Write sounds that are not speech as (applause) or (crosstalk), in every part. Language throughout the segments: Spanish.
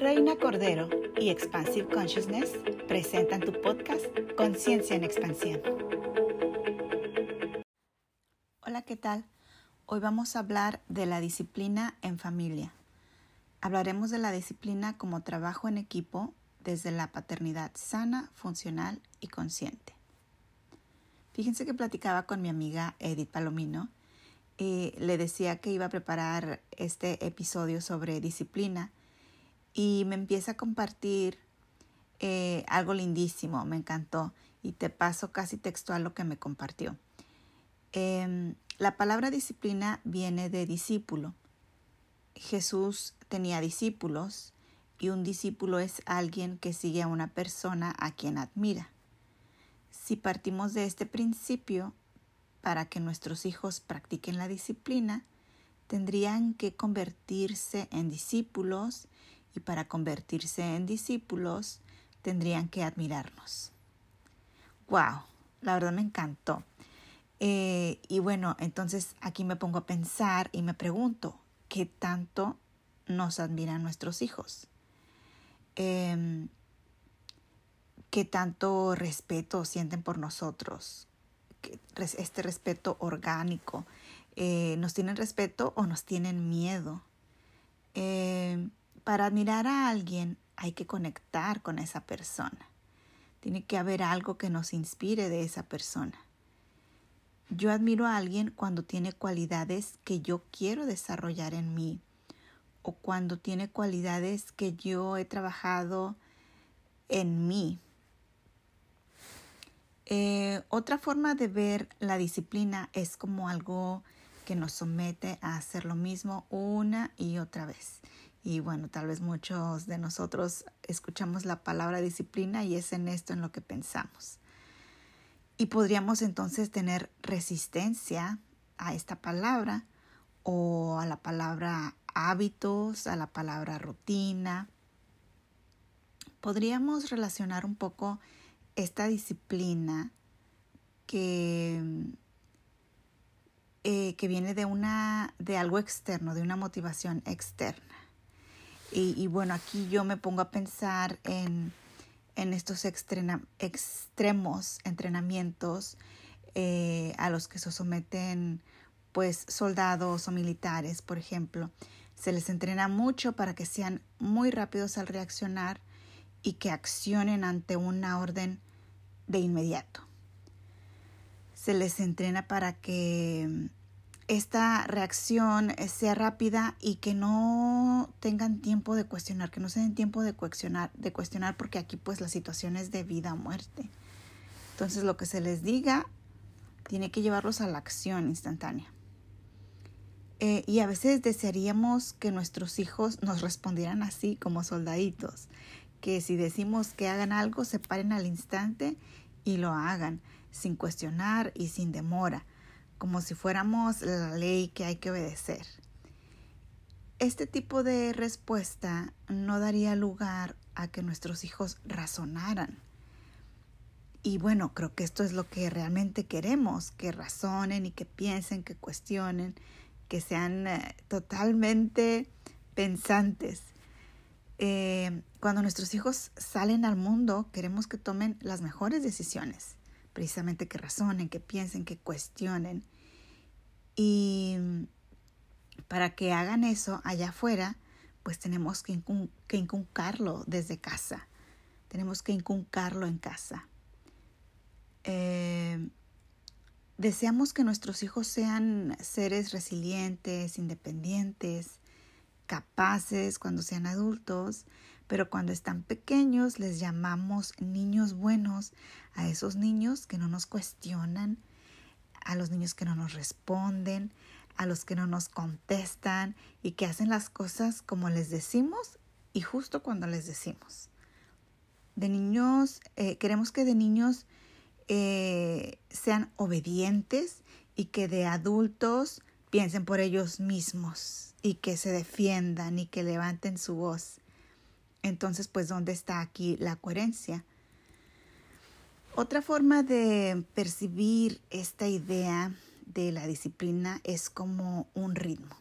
Reina Cordero y Expansive Consciousness presentan tu podcast Conciencia en Expansión. Hola, ¿qué tal? Hoy vamos a hablar de la disciplina en familia. Hablaremos de la disciplina como trabajo en equipo desde la paternidad sana, funcional y consciente. Fíjense que platicaba con mi amiga Edith Palomino y le decía que iba a preparar este episodio sobre disciplina y me empieza a compartir eh, algo lindísimo, me encantó y te paso casi textual lo que me compartió. Em, la palabra disciplina viene de discípulo. Jesús tenía discípulos y un discípulo es alguien que sigue a una persona a quien admira. Si partimos de este principio, para que nuestros hijos practiquen la disciplina, tendrían que convertirse en discípulos y para convertirse en discípulos tendrían que admirarnos. ¡Wow! La verdad me encantó. Eh, y bueno, entonces aquí me pongo a pensar y me pregunto, ¿qué tanto nos admiran nuestros hijos? Em, ¿Qué tanto respeto sienten por nosotros? Este respeto orgánico. Eh, ¿Nos tienen respeto o nos tienen miedo? Eh, para admirar a alguien hay que conectar con esa persona. Tiene que haber algo que nos inspire de esa persona. Yo admiro a alguien cuando tiene cualidades que yo quiero desarrollar en mí o cuando tiene cualidades que yo he trabajado en mí. Eh, otra forma de ver la disciplina es como algo que nos somete a hacer lo mismo una y otra vez. Y bueno, tal vez muchos de nosotros escuchamos la palabra disciplina y es en esto en lo que pensamos. Y podríamos entonces tener resistencia a esta palabra o a la palabra hábitos, a la palabra rutina. Podríamos relacionar un poco esta disciplina que, eh, que viene de, una, de algo externo, de una motivación externa. Y, bueno, aquí yo me pongo a pensar en, en estos extremos entrenamientos eh, a los que se someten pues soldados o militares, por ejemplo. Se les entrena mucho para que sean muy rápidos al reaccionar y que accionen ante una orden de inmediato. Se les entrena para que esta reacción sea rápida y que no tengan tiempo de cuestionar, que no se den tiempo de cuestionar, de cuestionar porque aquí pues la situación es de vida o muerte. Entonces lo que se les diga tiene que llevarlos a la acción instantánea. Eh, y a veces desearíamos que nuestros hijos nos respondieran así como soldaditos, que si decimos que hagan algo, se paren al instante y lo hagan, sin cuestionar y sin demora como si fuéramos la ley que hay que obedecer. Este tipo de respuesta no daría lugar a que nuestros hijos razonaran. Y bueno, creo que esto es lo que realmente queremos, que razonen y que piensen, que cuestionen, que sean eh, totalmente pensantes. Eh, cuando nuestros hijos salen al mundo, queremos que tomen las mejores decisiones precisamente que razonen, que piensen, que cuestionen. Y para que hagan eso allá afuera, pues tenemos que, inculcarlo desde casa. Tenemos que inculcarlo en casa. Eh, deseamos que nuestros hijos sean seres resilientes, independientes, capaces cuando sean adultos, pero cuando están pequeños les llamamos niños buenos a esos niños que no nos cuestionan, a los niños que no nos responden, a los que no nos contestan y que hacen las cosas como les decimos y justo cuando les decimos. De niños, eh, queremos que de niños eh, sean obedientes y que de adultos piensen por ellos mismos y que se defiendan y que levanten su voz. Entonces, pues, ¿dónde está aquí la coherencia? Otra forma de percibir esta idea de la disciplina es como un ritmo.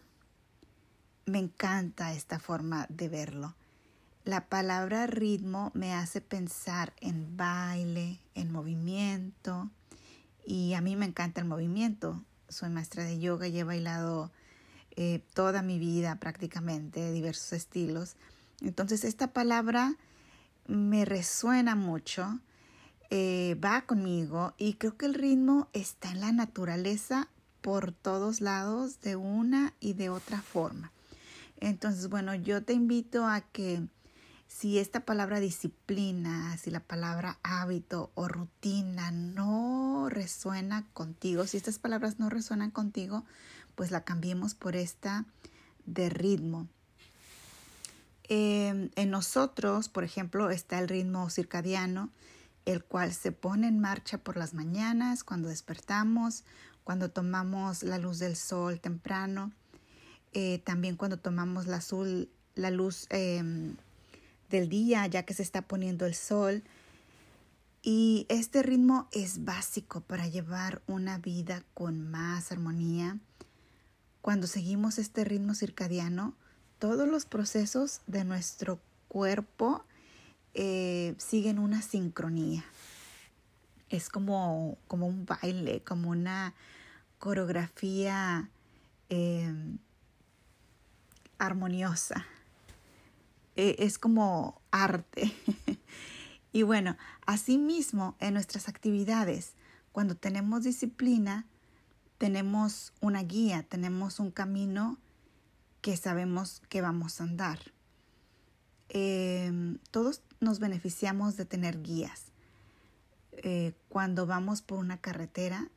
Me encanta esta forma de verlo. La palabra ritmo me hace pensar en baile, en movimiento, y a mí me encanta el movimiento. Soy maestra de yoga y he bailado eh, toda mi vida prácticamente, diversos estilos. Entonces esta palabra me resuena mucho, eh, va conmigo y creo que el ritmo está en la naturaleza por todos lados de una y de otra forma. Entonces, bueno, yo te invito a que si esta palabra disciplina, si la palabra hábito o rutina no resuena contigo, si estas palabras no resuenan contigo, pues la cambiemos por esta de ritmo. Em, en nosotros, por ejemplo, está el ritmo circadiano, el cual se pone en marcha por las mañanas, cuando despertamos, cuando tomamos la luz del sol temprano, eh, también cuando tomamos la, luz em, del día, ya que se está poniendo el sol. Y este ritmo es básico para llevar una vida con más armonía. Cuando seguimos este ritmo circadiano, todos los procesos de nuestro cuerpo eh, siguen una sincronía. Es como, como un baile, como una coreografía eh, armoniosa. E, es como arte. (laughs) y bueno, asimismo en nuestras actividades, cuando tenemos disciplina, tenemos una guía, tenemos un camino que sabemos que vamos a andar. Em, todos nos beneficiamos de tener guías. Eh, cuando vamos por una carretera,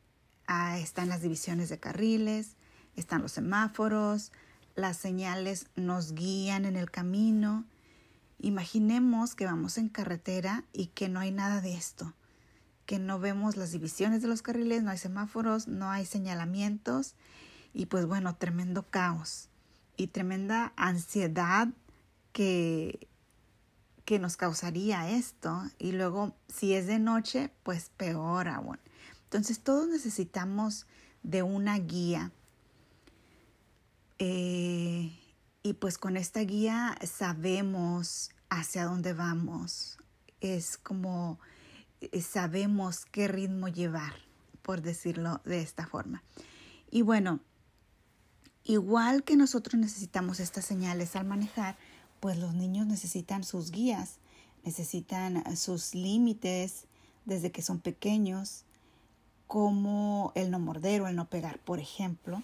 ah, están las divisiones de carriles, están los semáforos, las señales nos guían en el camino Imaginemos que vamos en carretera y que no hay nada de esto, que no vemos las divisiones de los carriles, no hay semáforos, no hay señalamientos y pues bueno, tremendo caos y tremenda ansiedad que, que nos causaría esto y luego si es de noche, pues peor aún. Entonces todos necesitamos de una guía. Eh, y pues con esta guía sabemos hacia dónde vamos. Es como eh, sabemos qué ritmo llevar, por decirlo de esta forma. Y bueno, igual que nosotros necesitamos estas señales al manejar, pues los niños necesitan sus guías, necesitan sus límites desde que son pequeños, como el no morder o el no pegar, por ejemplo.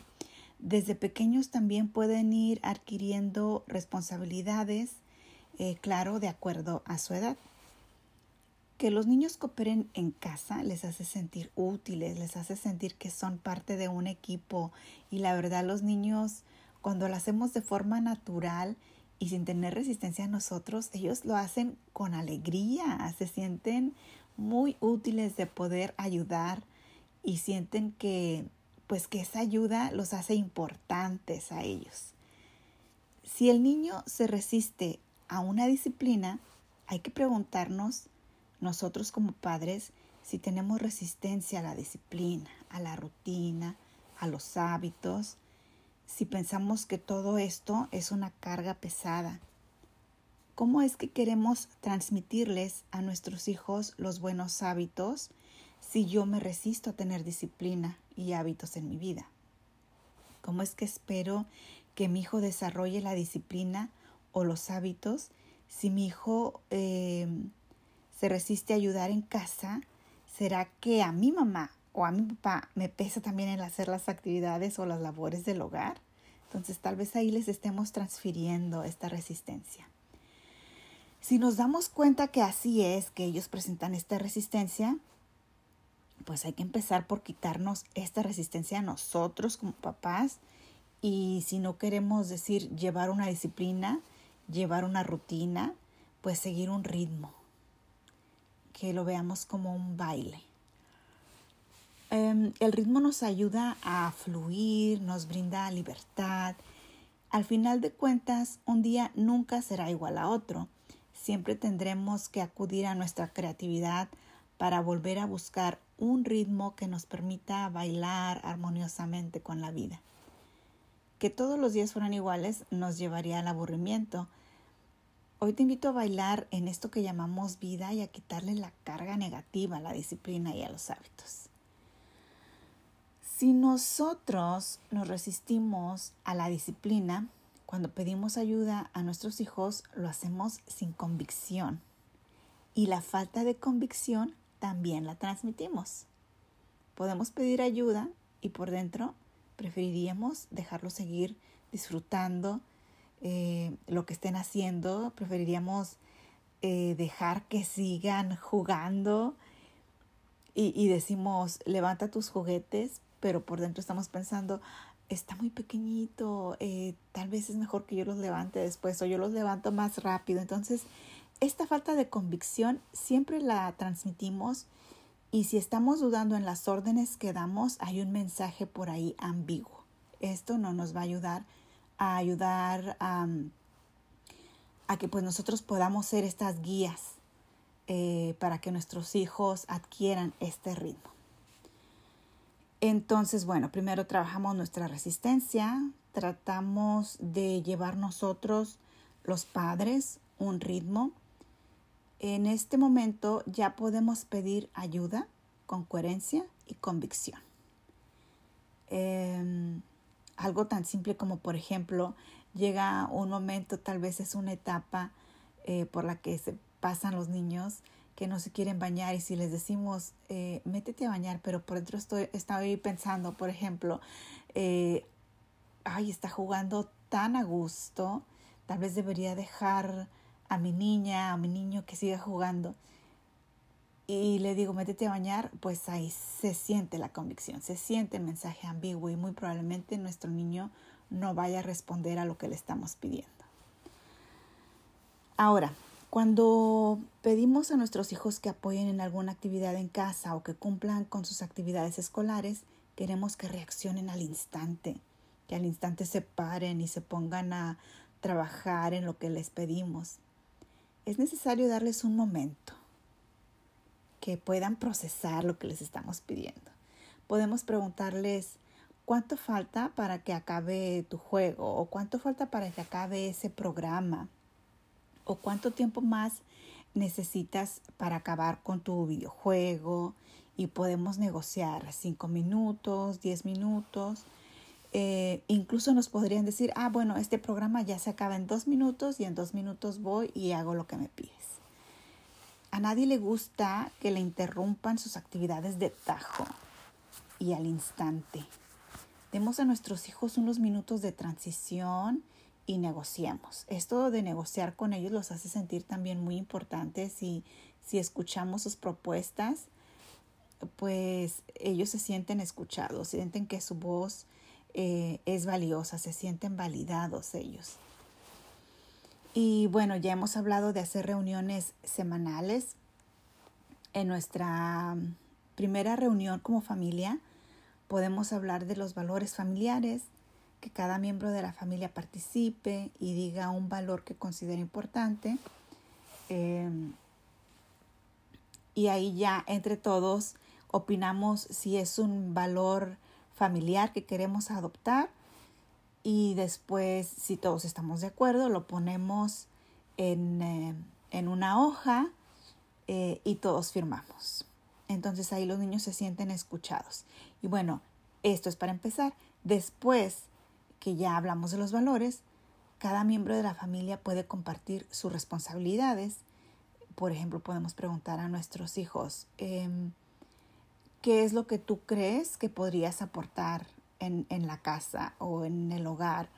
Desde pequeños también pueden ir adquiriendo responsabilidades, eh, claro, de acuerdo a su edad. Que los niños cooperen en casa les hace sentir útiles, les hace sentir que son parte de un equipo y la verdad los niños cuando lo hacemos de forma natural y sin tener resistencia a nosotros, ellos lo hacen con alegría, se sienten muy útiles de poder ayudar y sienten que pues que esa ayuda los hace importantes a ellos. Si el niño se resiste a una disciplina, hay que preguntarnos nosotros como padres si tenemos resistencia a la disciplina, a la rutina, a los hábitos, si pensamos que todo esto es una carga pesada. ¿Cómo es que queremos transmitirles a nuestros hijos los buenos hábitos si yo me resisto a tener disciplina y hábitos en mi vida? ¿Cómo es que espero que mi hijo desarrolle la disciplina o los hábitos si mi hijo em, se resiste a ayudar en casa? ¿Será que a mi mamá o a mi papá me pesa también el hacer las actividades o las labores del hogar? Entonces tal vez ahí les estemos transfiriendo esta resistencia. Si nos damos cuenta que así es, que ellos presentan esta resistencia, pues hay que empezar por quitarnos esta resistencia a nosotros como papás y si no queremos decir llevar una disciplina, llevar una rutina, pues seguir un ritmo, que lo veamos como un baile. Em, el ritmo nos ayuda a fluir, nos brinda libertad. Al final de cuentas, un día nunca será igual a otro. Siempre tendremos que acudir a nuestra creatividad para volver a buscar un ritmo que nos permita bailar armoniosamente con la vida. Que todos los días fueran iguales nos llevaría al aburrimiento. Hoy te invito a bailar en esto que llamamos vida y a quitarle la carga negativa a la disciplina y a los hábitos. Si nosotros nos resistimos a la disciplina, cuando pedimos ayuda a nuestros hijos, lo hacemos sin convicción. Y la falta de convicción también la transmitimos. Podemos pedir ayuda y por dentro preferiríamos dejarlo seguir disfrutando eh, lo que estén haciendo, preferiríamos eh, dejar que sigan jugando y, decimos, levanta tus juguetes, pero por dentro estamos pensando, está muy pequeñito, eh, tal vez es mejor que yo los levante después o yo los levanto más rápido. Entonces, esta falta de convicción siempre la transmitimos y si estamos dudando en las órdenes que damos, hay un mensaje por ahí ambiguo. Esto no nos va a ayudar a ayudar a, que pues nosotros podamos ser estas guías eh, para que nuestros hijos adquieran este ritmo. Entonces, bueno, primero trabajamos nuestra resistencia, tratamos de llevar nosotros, los padres, un ritmo. En este momento ya podemos pedir ayuda con coherencia y convicción. Em, algo tan simple como, por ejemplo, llega un momento, tal vez es una etapa eh, por la que se pasan los niños que no se quieren bañar y si les decimos, eh, métete a bañar, pero por dentro estoy, estoy pensando, por ejemplo, eh, ay, está jugando tan a gusto, tal vez debería dejar a mi niña, a mi niño que siga jugando y le digo, métete a bañar, pues ahí se siente la convicción, se siente el mensaje ambiguo y muy probablemente nuestro niño no vaya a responder a lo que le estamos pidiendo. Ahora, cuando pedimos a nuestros hijos que apoyen en alguna actividad en casa o que cumplan con sus actividades escolares, queremos que reaccionen al instante, que al instante se paren y se pongan a trabajar en lo que les pedimos. Es necesario darles un momento, que puedan procesar lo que les estamos pidiendo. Podemos preguntarles cuánto falta para que acabe tu juego o cuánto falta para que acabe ese programa o cuánto tiempo más necesitas para acabar con tu videojuego y podemos negociar cinco minutos, diez minutos. Eh, incluso nos podrían decir, ah, bueno, este programa ya se acaba en dos minutos y en dos minutos voy y hago lo que me pides. A nadie le gusta que le interrumpan sus actividades de tajo y al instante. Demos a nuestros hijos unos minutos de transición y negociemos. Esto de negociar con ellos los hace sentir también muy importantes y si escuchamos sus propuestas, pues ellos se sienten escuchados, sienten que su voz eh, es valiosa, se sienten validados ellos. Y bueno, ya hemos hablado de hacer reuniones semanales. En nuestra primera reunión como familia podemos hablar de los valores familiares, que cada miembro de la familia participe y diga un valor que considere importante. Em, y ahí ya entre todos opinamos si es un valor familiar que queremos adoptar y después, si todos estamos de acuerdo, lo ponemos en, eh, una hoja eh, y todos firmamos. Entonces ahí los niños se sienten escuchados. Y bueno, esto es para empezar. Después que ya hablamos de los valores, cada miembro de la familia puede compartir sus responsabilidades. Por ejemplo, podemos preguntar a nuestros hijos, em, ¿qué es lo que tú crees que podrías aportar en, en la casa o en el hogar,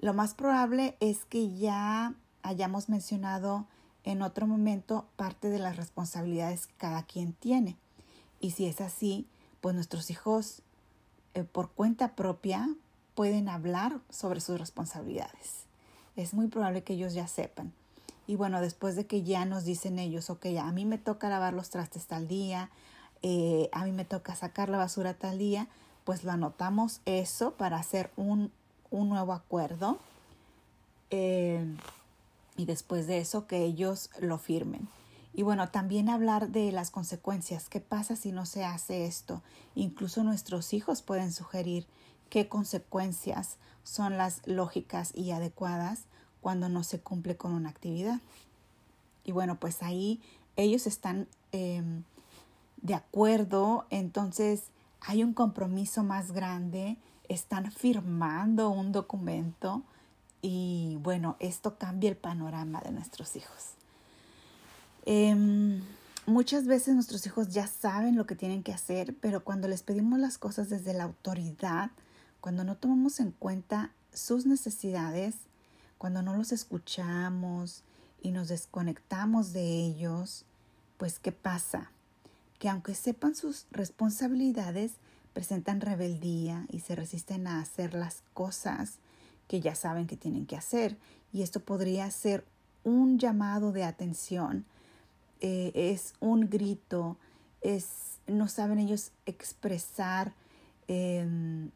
lo más probable es que ya hayamos mencionado en otro momento parte de las responsabilidades que cada quien tiene. Y si es así, pues nuestros hijos eh, por cuenta propia pueden hablar sobre sus responsabilidades. Es muy probable que ellos ya sepan. Y bueno, después de que ya nos dicen ellos, ok, a mí me toca lavar los trastes tal día, eh, a mí me toca sacar la basura tal día, pues lo anotamos eso para hacer un, nuevo acuerdo eh, y después de eso que ellos lo firmen. Y bueno, también hablar de las consecuencias. ¿Qué pasa si no se hace esto? Incluso nuestros hijos pueden sugerir qué consecuencias son las lógicas y adecuadas cuando no se cumple con una actividad. Y bueno, pues ahí ellos están em, de acuerdo, entonces hay un compromiso más grande, están firmando un documento y bueno, esto cambia el panorama de nuestros hijos. Em, muchas veces nuestros hijos ya saben lo que tienen que hacer, pero cuando les pedimos las cosas desde la autoridad, cuando no tomamos en cuenta sus necesidades, cuando no los escuchamos y nos desconectamos de ellos, pues ¿qué pasa? Que aunque sepan sus responsabilidades, presentan rebeldía y se resisten a hacer las cosas que ya saben que tienen que hacer. Y esto podría ser un llamado de atención, eh, es un grito, es, no saben ellos expresar em,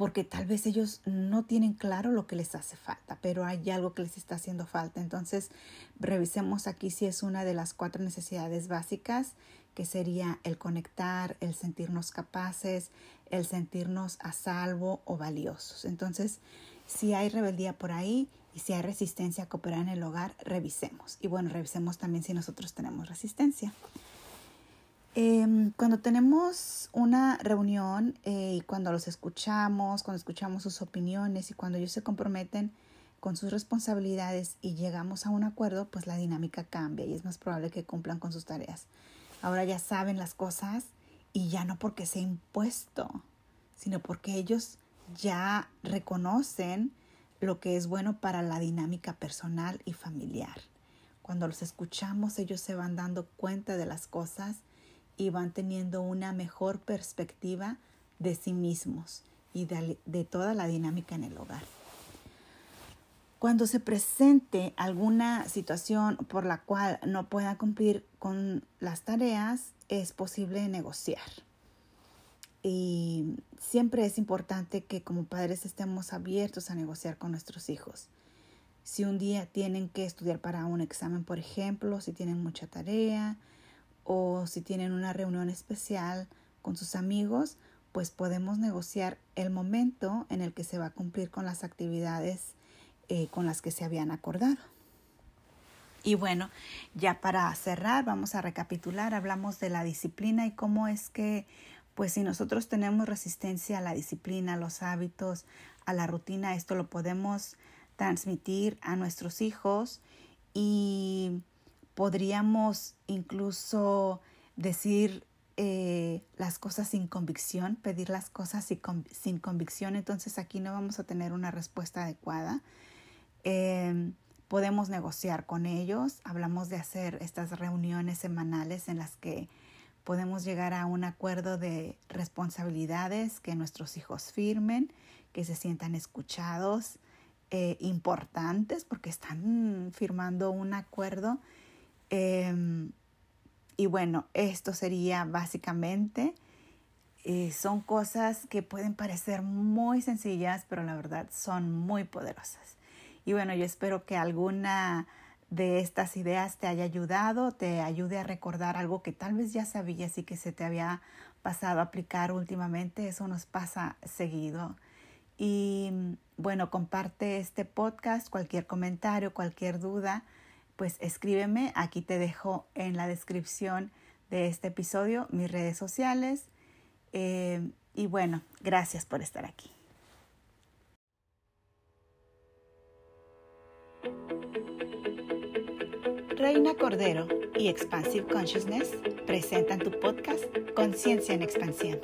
porque tal vez ellos no tienen claro lo que les hace falta, pero hay algo que les está haciendo falta. Entonces, revisemos aquí si es una de las cuatro necesidades básicas, que sería el conectar, el sentirnos capaces, el sentirnos a salvo o valiosos. Entonces, si hay rebeldía por ahí y si hay resistencia a cooperar en el hogar, revisemos. Y bueno, revisemos también si nosotros tenemos resistencia. Em, cuando tenemos una reunión eh, y cuando los escuchamos, cuando escuchamos sus opiniones y cuando ellos se comprometen con sus responsabilidades y llegamos a un acuerdo, pues la dinámica cambia y es más probable que cumplan con sus tareas. Ahora ya saben las cosas y ya no porque sea impuesto, sino porque ellos ya reconocen lo que es bueno para la dinámica personal y familiar. Cuando los escuchamos, ellos se van dando cuenta de las cosas y van teniendo una mejor perspectiva de sí mismos y de, toda la dinámica en el hogar. Cuando se presente alguna situación por la cual no puedan cumplir con las tareas, es posible negociar. Y siempre es importante que como padres estemos abiertos a negociar con nuestros hijos. Si un día tienen que estudiar para un examen, por ejemplo, si tienen mucha tarea, o si tienen una reunión especial con sus amigos, pues podemos negociar el momento en el que se va a cumplir con las actividades eh, con las que se habían acordado. Y bueno, ya para cerrar, vamos a recapitular, hablamos de la disciplina y cómo es que, pues si nosotros tenemos resistencia a la disciplina, a los hábitos, a la rutina, esto lo podemos transmitir a nuestros hijos y podríamos incluso decir eh, las cosas sin convicción, pedir las cosas sin, convicción, entonces aquí no vamos a tener una respuesta adecuada. Em, podemos negociar con ellos, hablamos de hacer estas reuniones semanales en las que podemos llegar a un acuerdo de responsabilidades que nuestros hijos firmen, que se sientan escuchados, eh, importantes, porque están firmando un acuerdo Em, y bueno, esto sería básicamente, eh, son cosas que pueden parecer muy sencillas, pero la verdad son muy poderosas. Y bueno, yo espero que alguna de estas ideas te haya ayudado, te ayude a recordar algo que tal vez ya sabías y que se te había pasado a aplicar últimamente. Eso nos pasa seguido. Y bueno, comparte este podcast, cualquier comentario, cualquier duda pues escríbeme. Aquí te dejo en la descripción de este episodio mis redes sociales. Eh, y bueno, gracias por estar aquí. Reina Cordero y Expansive Consciousness presentan tu podcast Conciencia en Expansión.